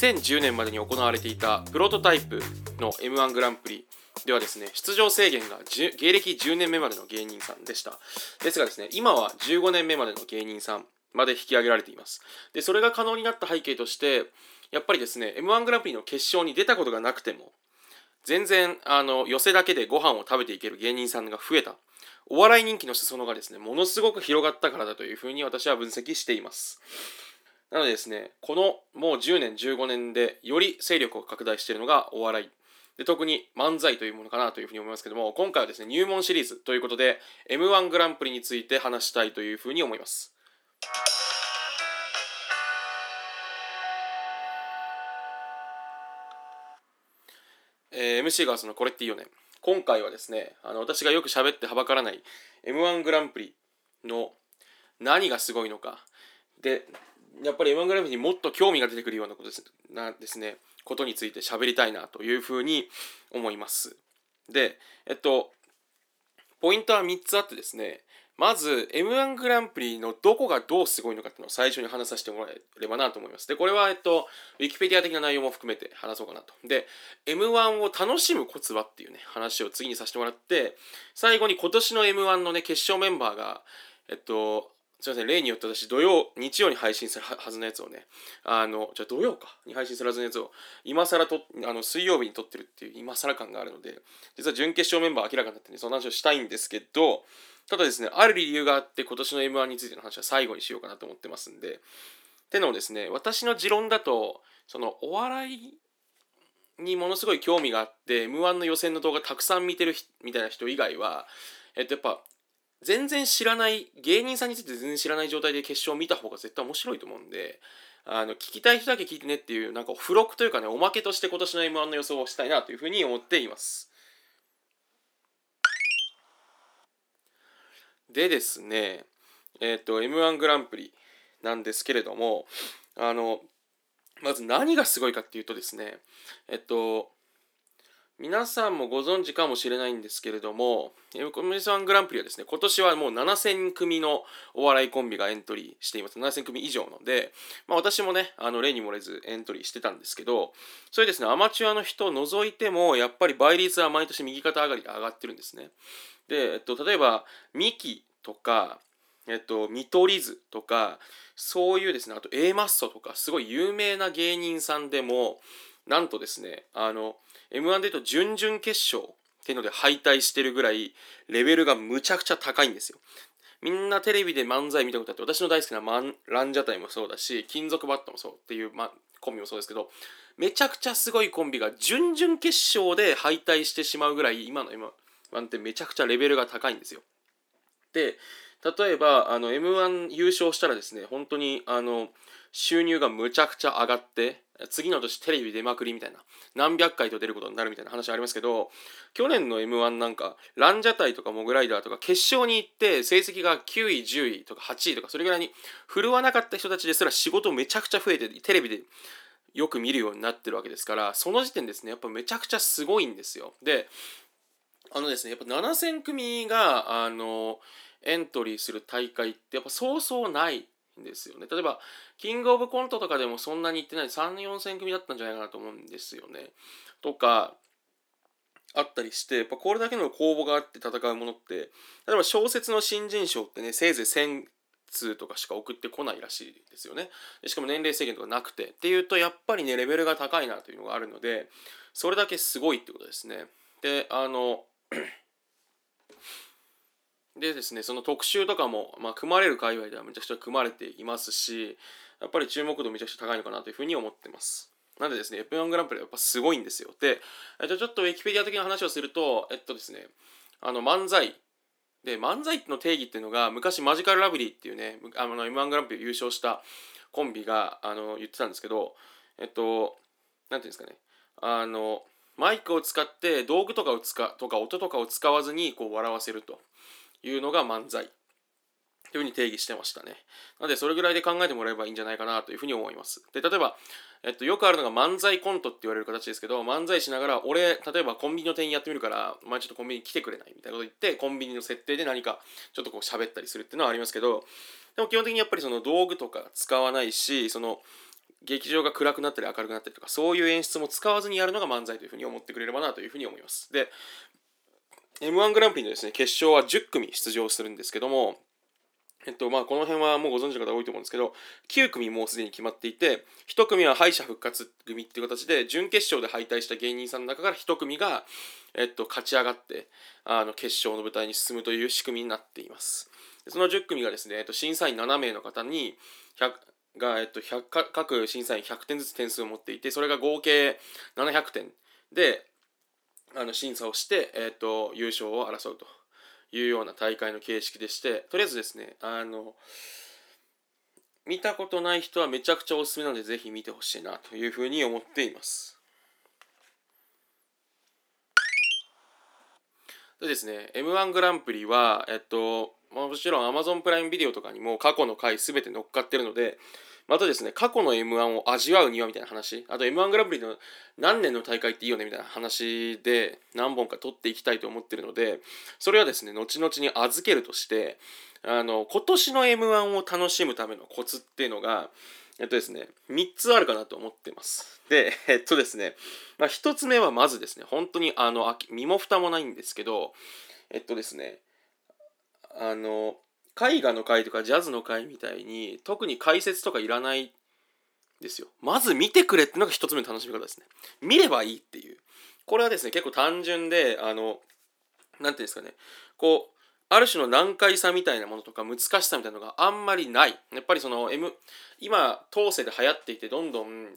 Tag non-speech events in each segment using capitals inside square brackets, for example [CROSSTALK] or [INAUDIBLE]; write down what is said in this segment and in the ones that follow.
2010年までに行われていたプロトタイプの m 1グランプリではですね出場制限が芸歴10年目までの芸人さんでした。ですがですね今は15年目までの芸人さんまで引き上げられています。でそれが可能になった背景としてやっぱりですね m 1グランプリの決勝に出たことがなくても全然あの寄せだけでご飯を食べていける芸人さんが増えたお笑い人気の裾野がですねものすごく広がったからだというふうに私は分析していますなのでですね、このもう10年、15年でより勢力を拡大しているのがお笑い。で特に漫才というものかなというふうに思いますけども、今回はですね、入門シリーズということで、M1 グランプリについて話したいというふうに思います。えー、MC がそのこれっていいよね。今回はですね、あの私がよく喋ってはばからない M1 グランプリの何がすごいのか。で、やっぱり M1 グランプリにもっと興味が出てくるようなことですなですねことについて喋りたいなというふうに思いますでえっとポイントは3つあってですねまず M1 グランプリのどこがどうすごいのかっていうのを最初に話させてもらえればなと思います。で、これは、えっと、ウィキペディア的な内容も含めて話そうかなと。で、M1 を楽しむコツはっていうね、話を次にさせてもらって、最後に今年の M1 のね、決勝メンバーが、えっと、すいません、例によって私、土曜、日曜に配信するはずのやつをね、あの、じゃあ土曜か、に配信するはずのやつを、今更と、あの、水曜日に撮ってるっていう今更感があるので、実は準決勝メンバー明らかになってね、その話をしたいんですけど、ただですね、ある理由があって、今年の M1 についての話は最後にしようかなと思ってますんで、てのですね、私の持論だと、その、お笑いにものすごい興味があって、M1 の予選の動画たくさん見てるみたいな人以外は、えっと、やっぱ全然知らない芸人さんについて全然知らない状態で決勝を見た方が絶対面白いと思うんであの聞きたい人だけ聞いてねっていうなんか付録というかねおまけとして今年の m 1の予想をしたいなというふうに思っています。でですねえっ、ー、と m 1グランプリなんですけれどもあのまず何がすごいかっていうとですねえっと皆さんもご存知かもしれないんですけれども、コミュニグランプリはですね、今年はもう7000組のお笑いコンビがエントリーしています。7000組以上ので、まあ、私もね、あの例に漏れずエントリーしてたんですけど、それですね、アマチュアの人を除いても、やっぱり倍率は毎年右肩上がりで上がってるんですね。で、えっと、例えば、ミキとか、えっと、見取り図とか、そういうですね、あと A マッソとか、すごい有名な芸人さんでも、なんとですね、あの、M1 で言うと準々決勝っていうので敗退してるぐらいレベルがむちゃくちゃ高いんですよ。みんなテレビで漫才見たことあって私の大好きなマンランジャタイもそうだし金属バットもそうっていう、ま、コンビもそうですけどめちゃくちゃすごいコンビが準々決勝で敗退してしまうぐらい今の M1 ってめちゃくちゃレベルが高いんですよ。で例えばあの M1 優勝したらですね本当にあの収入がむちゃくちゃ上がって次の年テレビ出まくりみたいな何百回と出ることになるみたいな話ありますけど去年の m 1なんかランジャタイとかモグライダーとか決勝に行って成績が9位10位とか8位とかそれぐらいに振るわなかった人たちですら仕事めちゃくちゃ増えてテレビでよく見るようになってるわけですからその時点ですねやっぱめちゃくちゃすごいんですよ。であのですねやっぱ7000組があのエントリーする大会ってやっぱそうそうないですよね。例えばキングオブコントとかでもそんなにいってない3 4千組だったんじゃないかなと思うんですよね。とかあったりしてやっぱこれだけの公募があって戦うものって例えば小説の新人賞ってねせいぜい1000通とかしか送ってこないらしいですよね。しかも年齢制限とかなくて。っていうとやっぱりねレベルが高いなというのがあるのでそれだけすごいってことですね。であのでですねその特集とかも、まあ、組まれる界隈ではめちゃくちゃ組まれていますしやっぱり注目度めちゃくちゃ高いのかなというふうに思ってます。なんでですね F1 グランプリはやっぱすごいんですよ。で、えっと、ちょっとウィキペディア的な話をするとえっとですねあの漫才。で漫才の定義っていうのが昔マジカルラブリーっていうねあの M1 グランプリ優勝したコンビがあの言ってたんですけどえっと何ていうんですかね。あのマイクを使って道具とかを使とか音とかを使わずにこう笑わせると。いうのが漫才というふうに定義してましたね。なのでそれぐらいで考えてもらえばいいんじゃないかなというふうに思います。で例えばえっと、よくあるのが漫才コントって言われる形ですけど漫才しながら俺例えばコンビニの店員やってみるからお前ちょっとコンビニ来てくれないみたいなこと言ってコンビニの設定で何かちょっとこう喋ったりするっていうのはありますけどでも基本的にやっぱりその道具とか使わないしその劇場が暗くなったり明るくなったりとかそういう演出も使わずにやるのが漫才というふうに思ってくれればなというふうに思いますで m 1グランプリのですね決勝は10組出場するんですけどもえっとまあ、この辺はもうご存知の方多いと思うんですけど9組もうすでに決まっていて1組は敗者復活組っていう形で準決勝で敗退した芸人さんの中から1組が、えっと、勝ち上がってあの決勝の舞台に進むという仕組みになっています。その10組がですね、えっと、審査員7名の方に100が、えっと、100各審査員100点ずつ点数を持っていてそれが合計700点であの審査をして、えっと、優勝を争うというような大会の形式でしてとりあえずですねあの見たことない人はめちゃくちゃおすすめなのでぜひ見てほしいなというふうに思っています。でですね m 1グランプリはえっともちろん Amazon プライムビデオとかにも過去の回全て乗っかってるのでまたですね、過去の M1 を味わうにはみたいな話、あと M1 グランプリの何年の大会っていいよねみたいな話で何本か取っていきたいと思ってるので、それはですね、後々に預けるとして、あの、今年の M1 を楽しむためのコツっていうのが、えっとですね、3つあるかなと思ってます。で、えっとですね、まあ、1つ目はまずですね、本当にあの、身も蓋もないんですけど、えっとですね、あの、絵画の回とかジャズの回みたいに特に解説とかいらないですよ。まず見てくれっていうのが一つ目の楽しみ方ですね。見ればいいっていう。これはですね結構単純であの何て言うんですかね。こうある種の難解さみたいなものとか難しさみたいなのがあんまりない。やっぱりその、M、今当世で流行っていてどんどん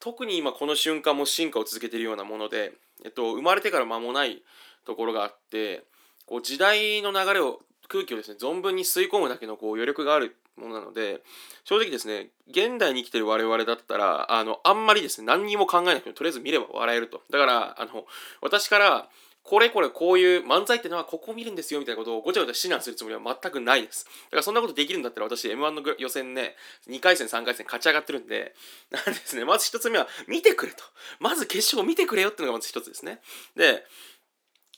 特に今この瞬間も進化を続けているようなもので、えっと、生まれてから間もないところがあってこう時代の流れを空気をですね存分に吸い込むだけのこう余力があるものなので正直ですね現代に生きてる我々だったらあのあんまりですね何にも考えなくてもとりあえず見れば笑えるとだからあの私からこれこれこういう漫才ってのはここを見るんですよみたいなことをごちゃごちゃ指南するつもりは全くないです。だからそんなことできるんだったら私 M1 の予選ね、2回戦3回戦勝ち上がってるんで、なんですね、まず1つ目は見てくれと。まず決勝を見てくれよっていうのがまず1つですね。で、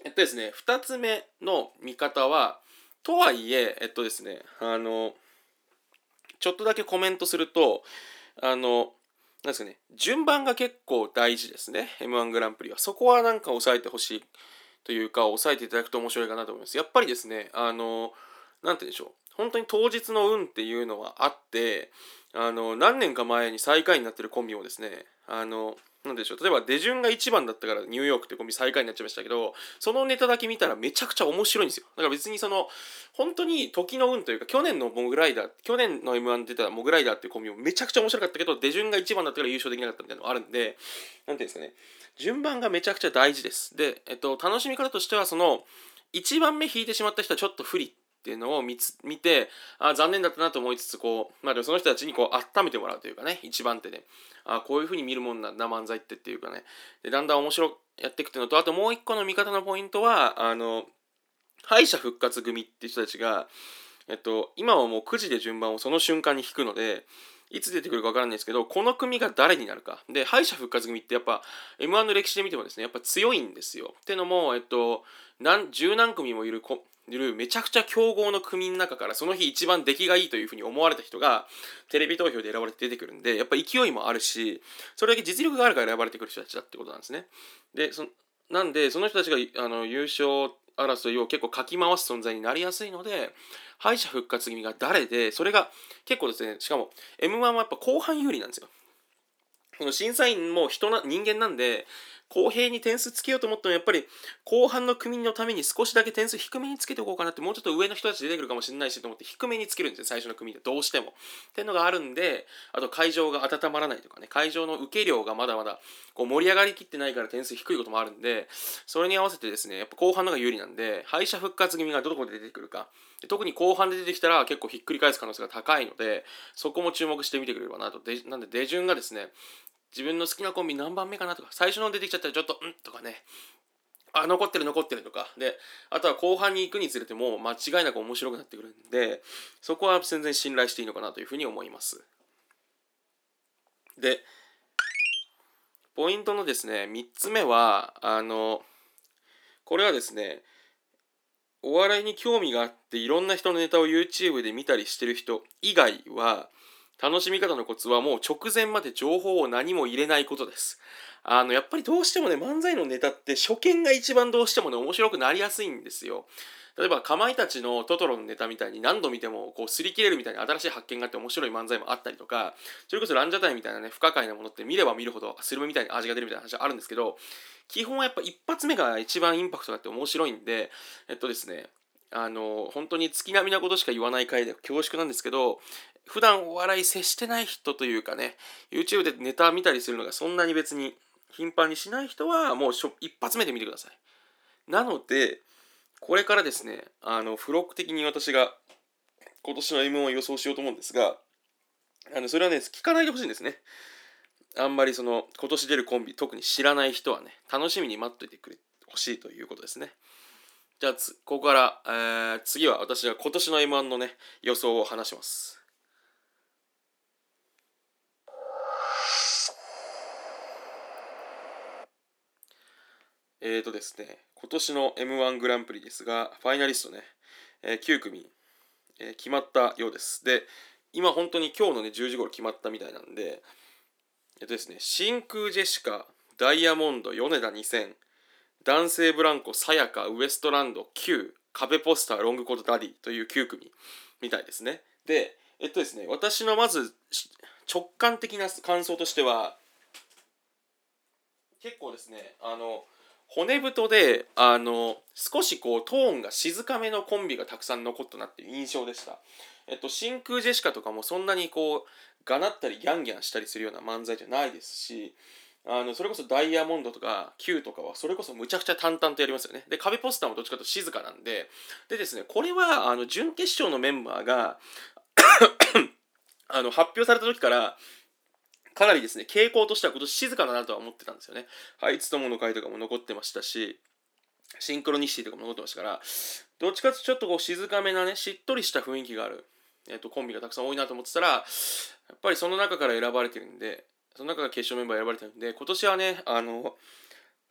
えっとですね、2つ目の見方は、とはいえ、えっとですね、あの、ちょっとだけコメントすると、あの、なんですかね、順番が結構大事ですね、M1 グランプリは。そこはなんか押さえてほしいというか、押さえていただくと面白いかなと思います。やっぱりですね、あの、なんて言うんでしょう、本当に当日の運っていうのはあって、あの、何年か前に最下位になってるコンビもですね、あの、なんでしょう。例えば出順が1番だったからニューヨークってコンビ最下位になっちゃいましたけどそのネタだけ見たらめちゃくちゃ面白いんですよ。だから別にその本当に時の運というか去年のモグライダー去年の m 1出たモグライダーっていうコンビもめちゃくちゃ面白かったけど出順が1番だったから優勝できなかったみたいなのがあるんで何ていうんですかね。順番がめちゃくちゃ大事です。で、えっと、楽しみ方としてはその1番目引いてしまった人はちょっと不利。っていうのを見つ見てあ残念だったなと思いつつこう、まあ、でもその人たちにこう温めてもらうというかね一番手であこういうふうに見るもんなんだ漫才ってっていうかね。でだんだん面白くやっていくっていうのとあともう一個の見方のポイントはあの敗者復活組って人たちが、えっと、今はもう9時で順番をその瞬間に引くのでいつ出てくるか分からないんですけどこの組が誰になるかで敗者復活組ってやっぱ m 1の歴史で見てもですねやっぱ強いんですよってのもえっと何十何組もいるいるめちゃくちゃ強豪の組の中からその日一番出来がいいというふうに思われた人がテレビ投票で選ばれて出てくるんでやっぱ勢いもあるしそれだけ実力があるから選ばれてくる人たちだってことなんですね。でそなんでその人たちがあの優勝争いを結構かき回す存在になりやすいので敗者復活組が誰でそれが結構ですねしかも m 1はやっぱ後半有利なんですよ。その審査員も人な人間なんで公平に点数つけようと思ってもやっぱり後半の組のために少しだけ点数低めにつけておこうかなってもうちょっと上の人たち出てくるかもしれないしと思って低めにつけるんですよ最初の組で。どうしても。っていうのがあるんであと会場が温まらないとかね。会場の受け量がまだまだこう盛り上がりきってないから点数低いこともあるんでそれに合わせてですねやっぱ後半のが有利なんで敗者復活組がどこで出てくるか。特に後半で出てきたら結構ひっくり返す可能性が高いのでそこも注目してみてくれればなと。でなんで出順がですね自分の好きなコンビ何番目かなとか最初の出てきちゃったらちょっとんとかね。あ残ってる残ってるとか。であとは後半に行くにつれても間違いなく面白くなってくるんでそこは全然信頼していいのかなというふうに思います。でポイントのですね3つ目はあのこれはですねお笑いに興味があっていろんな人のネタを YouTube で見たりしてる人以外は楽しみ方のコツはもう直前まで情報を何も入れないことです。あのやっぱりどうしてもね漫才のネタって初見が一番どうしてもね面白くなりやすいんですよ。例えばかまいたちのトトロのネタみたいに何度見てもこう擦り切れるみたいな新しい発見があって面白い漫才もあったりとかそれこそランジャタイみたいなね不可解なものって見れば見るほどスルメみたいな味が出るみたいな話あるんですけど基本はやっぱ一発目が一番インパクトがあって面白いんでえっとですねあの本当に月並みなことしか言わない回で恐縮なんですけど普段お笑い接してない人というかね YouTube でネタ見たりするのがそんなに別に頻繁にしない人はもう一発目で見てくださいなのでこれからですね、あの、付録的に私が今年の M1 を予想しようと思うんですが、あの、それはね、聞かないでほしいんですね。あんまりその、今年出るコンビ、特に知らない人はね、楽しみに待っといてくれ、ほしいということですね。じゃあここから、えー、次は私が今年の M1 のね、予想を話します。えーとですね、今年の M1 グランプリですが、ファイナリストね、えー、9組、えー、決まったようです。で、今本当に今日のね、10時頃決まったみたいなんで、えっとですね、真空ジェシカ、ダイヤモンド、米田2000、男性ブランコ、さやか、ウエストランド、Q、壁ポスター、ロングコートダディという9組みたいですね。で、えっとですね、私のまず直感的な感想としては、結構ですね、あの、骨太であの少しこうトーンが静かめのコンビがたくさん残ったなっていう印象でした。えっと、真空ジェシカとかもそんなにこうがなったりギャンギャンしたりするような漫才じゃないですしあのそれこそダイヤモンドとか Q とかはそれこそむちゃくちゃ淡々とやりますよね。で壁ポスターもどっちかというと静かなんででですねこれはあの準決勝のメンバーが [COUGHS] あの発表された時からかなりですね、傾向としては今年静かだなとは思ってたんですよね。はい、つともの回とかも残ってましたし、シンクロニシティとかも残ってましたから、どっちかというとちょっとこう静かめなね、しっとりした雰囲気がある、えーと、コンビがたくさん多いなと思ってたら、やっぱりその中から選ばれてるんで、その中が決勝メンバー選ばれてるんで、今年はね、あの、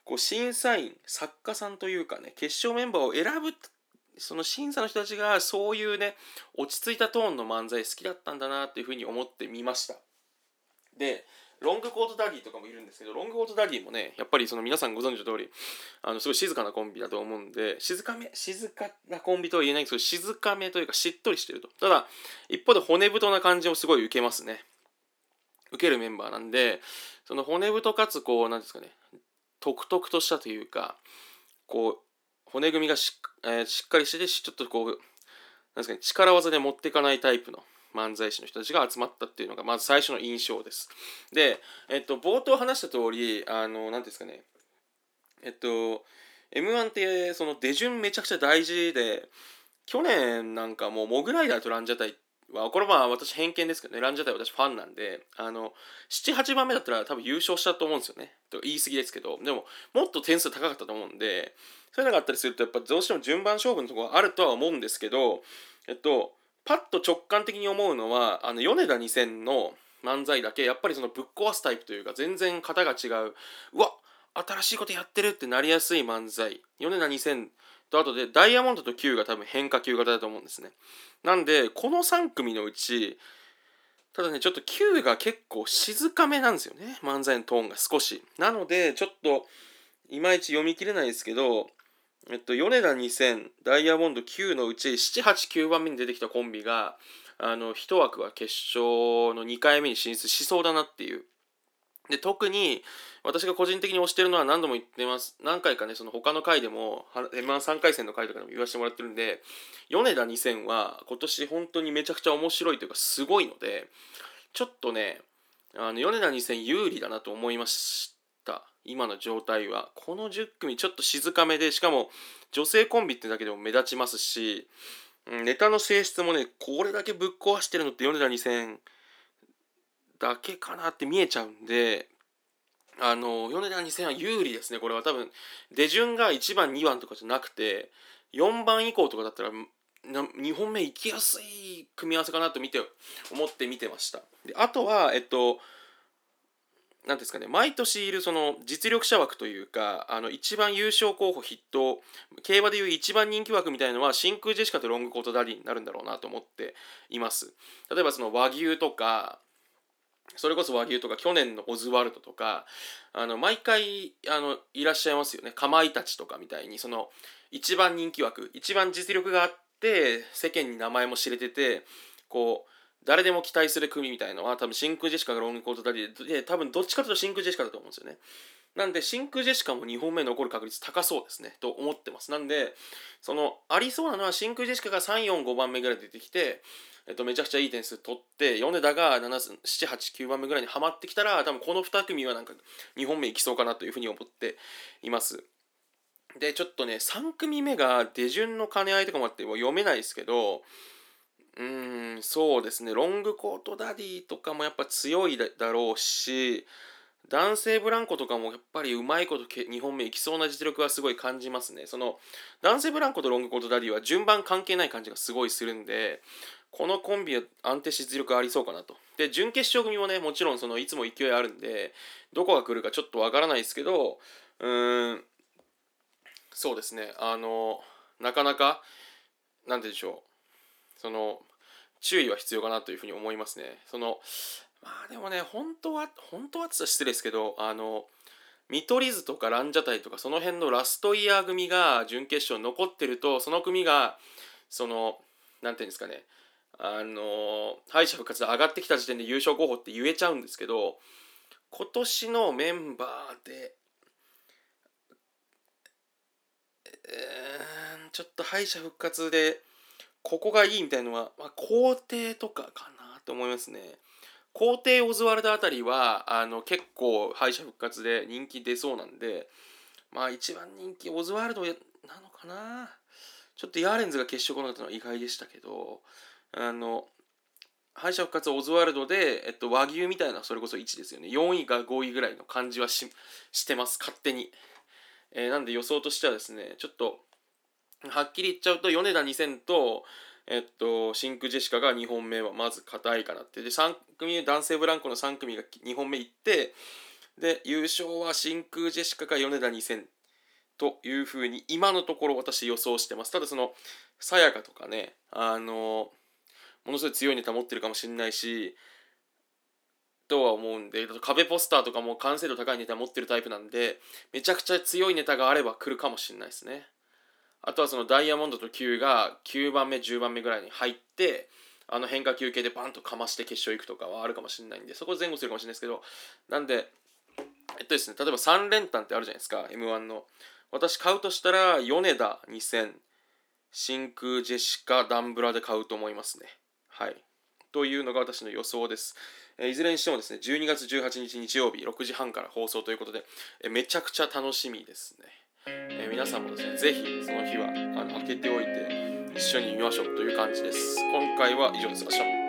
こう審査員、作家さんというかね、決勝メンバーを選ぶその審査の人たちがそういうね落ち着いたトーンの漫才好きだったんだなっていうふうに思ってみましたでロングコートダディとかもいるんですけどロングコートダディもねやっぱりその皆さんご存知の通りあのすごい静かなコンビだと思うんで静かめ静かなコンビとは言えないんですけど静かめというかしっとりしてると。ただ一方で骨太な感じもすごい受けますね。受けるメンバーなんでその骨太かつこう何ですかね独特としたというかこう骨組みがし,、えー、しっかりしててちょっとこうなんですかね力技で持っていかないタイプの漫才師の人たちが集まったっていうのがまず最初の印象です。で、えっと、冒頭話した通り、あの、何ですかね、えっと、M1 ってその出順めちゃくちゃ大事で、去年なんかもうモグライダーとランジャタイは、これまあ私偏見ですけどね、ランジャタイ私ファンなんで、あの、7、8番目だったら多分優勝したと思うんですよね。と言い過ぎですけど、でももっと点数高かったと思うんで、そういうのがあったりするとやっぱどうしても順番勝負のところがあるとは思うんですけど、えっと、パッと直感的に思うのはあの米田2000の漫才だけやっぱりそのぶっ壊すタイプというか全然型が違ううわ新しいことやってるってなりやすい漫才。米田2000とあとでダイヤモンドと Q が多分変化球型だと思うんですね。なんでこの3組のうちただねちょっと Q が結構静かめなんですよね漫才のトーンが少し。なのでちょっといまいち読み切れないですけどえっと、米田2000、ダイヤモンド9のうち7、8、9番目に出てきたコンビが、あの、一枠は決勝の2回目に進出しそうだなっていう。で、特に、私が個人的に推してるのは何度も言ってます。何回かね、その他の回でも、M13 回戦の回とかでも言わせてもらってるんで、米田2000は今年本当にめちゃくちゃ面白いというか、すごいので、ちょっとね、あの、米田2000有利だなと思いました。今の状態はこの10組ちょっと静かめでしかも女性コンビってだけでも目立ちますしネタの性質もねこれだけぶっ壊してるのって米田2000だけかなって見えちゃうんであの米田2000は有利ですねこれは。多分出順が1番2番とかじゃなくて4番以降とかだったら2本目行きやすい組み合わせかなと見て思って見てました。であとはえっとなんですかね毎年いるその実力者枠というかあの一番優勝候補筆頭競馬でいう一番人気枠みたいのは真空ジェシカとロングコートダディになるんだろうなと思っています。例えばその和牛とかそれこそ和牛とか去年のオズワルドとかあの毎回あのいらっしゃいますよね。かまいたちとかみたいにその一番人気枠一番実力があって世間に名前も知れててこう誰でも期待する組みたいのは多分真空ジェシカがロングコートダディで多分どっちかというと真空ジェシカだと思うんですよね。なんで真空ジェシカも2本目残る確率高そうですねと思ってます。なんでそのありそうなのは真空ジェシカが345番目ぐらい出てきて、えっと、めちゃくちゃいい点数取って米田が789番目ぐらいにはまってきたら多分この2組はなんか2本目いきそうかなというふうに思っています。でちょっとね3組目が出順の兼ね合いとかもあって読めないですけどうーんそうですね。ロングコートダディとかもやっぱ強いだろうし男性ブランコとかもやっぱりうまいこと2本目いきそうな実力はすごい感じますね。その男性ブランコとロングコートダディは順番関係ない感じがすごいするんでこのコンビは安定し実力ありそうかなと。で準決勝組もねもちろんそのいつも勢いあるんでどこが来るかちょっとわからないですけどうーんそうですね。あのなかなか何て言うんでしょう。その注意は必要かなというふうに思いますね。そのまあでもね本当は本当はって言ったら失礼ですけどあの見取り図とかランジャタイとかその辺のラストイヤー組が準決勝残ってるとその組がその何て言うんですかねあの敗者復活で上がってきた時点で優勝候補って言えちゃうんですけど今年のメンバーでえー、ちょっと敗者復活でここがいいみたいなのは、まあ、皇帝とかかなと思いますね。皇帝オズワルドあたりはあの結構敗者復活で人気出そうなんでまあ一番人気オズワルドなのかな。ちょっとヤーレンズが決勝来なかったのは意外でしたけどあの敗者復活オズワルドで、えっと、和牛みたいなそれこそ1ですよね。4位か5位ぐらいの感じはししてます。勝手に、えー、なんで予想としてはですねちょっとはっきり言っちゃうと米田2000と、えっと、真空ジェシカが2本目はまず硬いかなってで3組男性ブランコの3組が2本目いってで優勝は真空ジェシカか米田2000というふうに今のところ私予想してますただそのさやかとかねあのものすごい強いネタ持ってるかもしれないしとは思うんで壁ポスターとかも完成度高いネタ持ってるタイプなんでめちゃくちゃ強いネタがあれば来るかもしれないですね。あとはそのダイヤモンドと Q が9番目10番目ぐらいに入ってあの変化球系でバンとかまして決勝行くとかはあるかもしれないんでそこ前後するかもしれないですけどなんでえっとですね例えば3連単ってあるじゃないですか m 1の。私買うとしたら米田2000真空ジェシカダンブラで買うと思いますね。はい。というのが私の予想です。いずれにしてもですね12月18日日曜日6時半から放送ということでめちゃくちゃ楽しみですね。えー、皆さんもですね、ぜひその日はあの開けておいて一緒に見ましょうという感じです。今回は以上です。明日も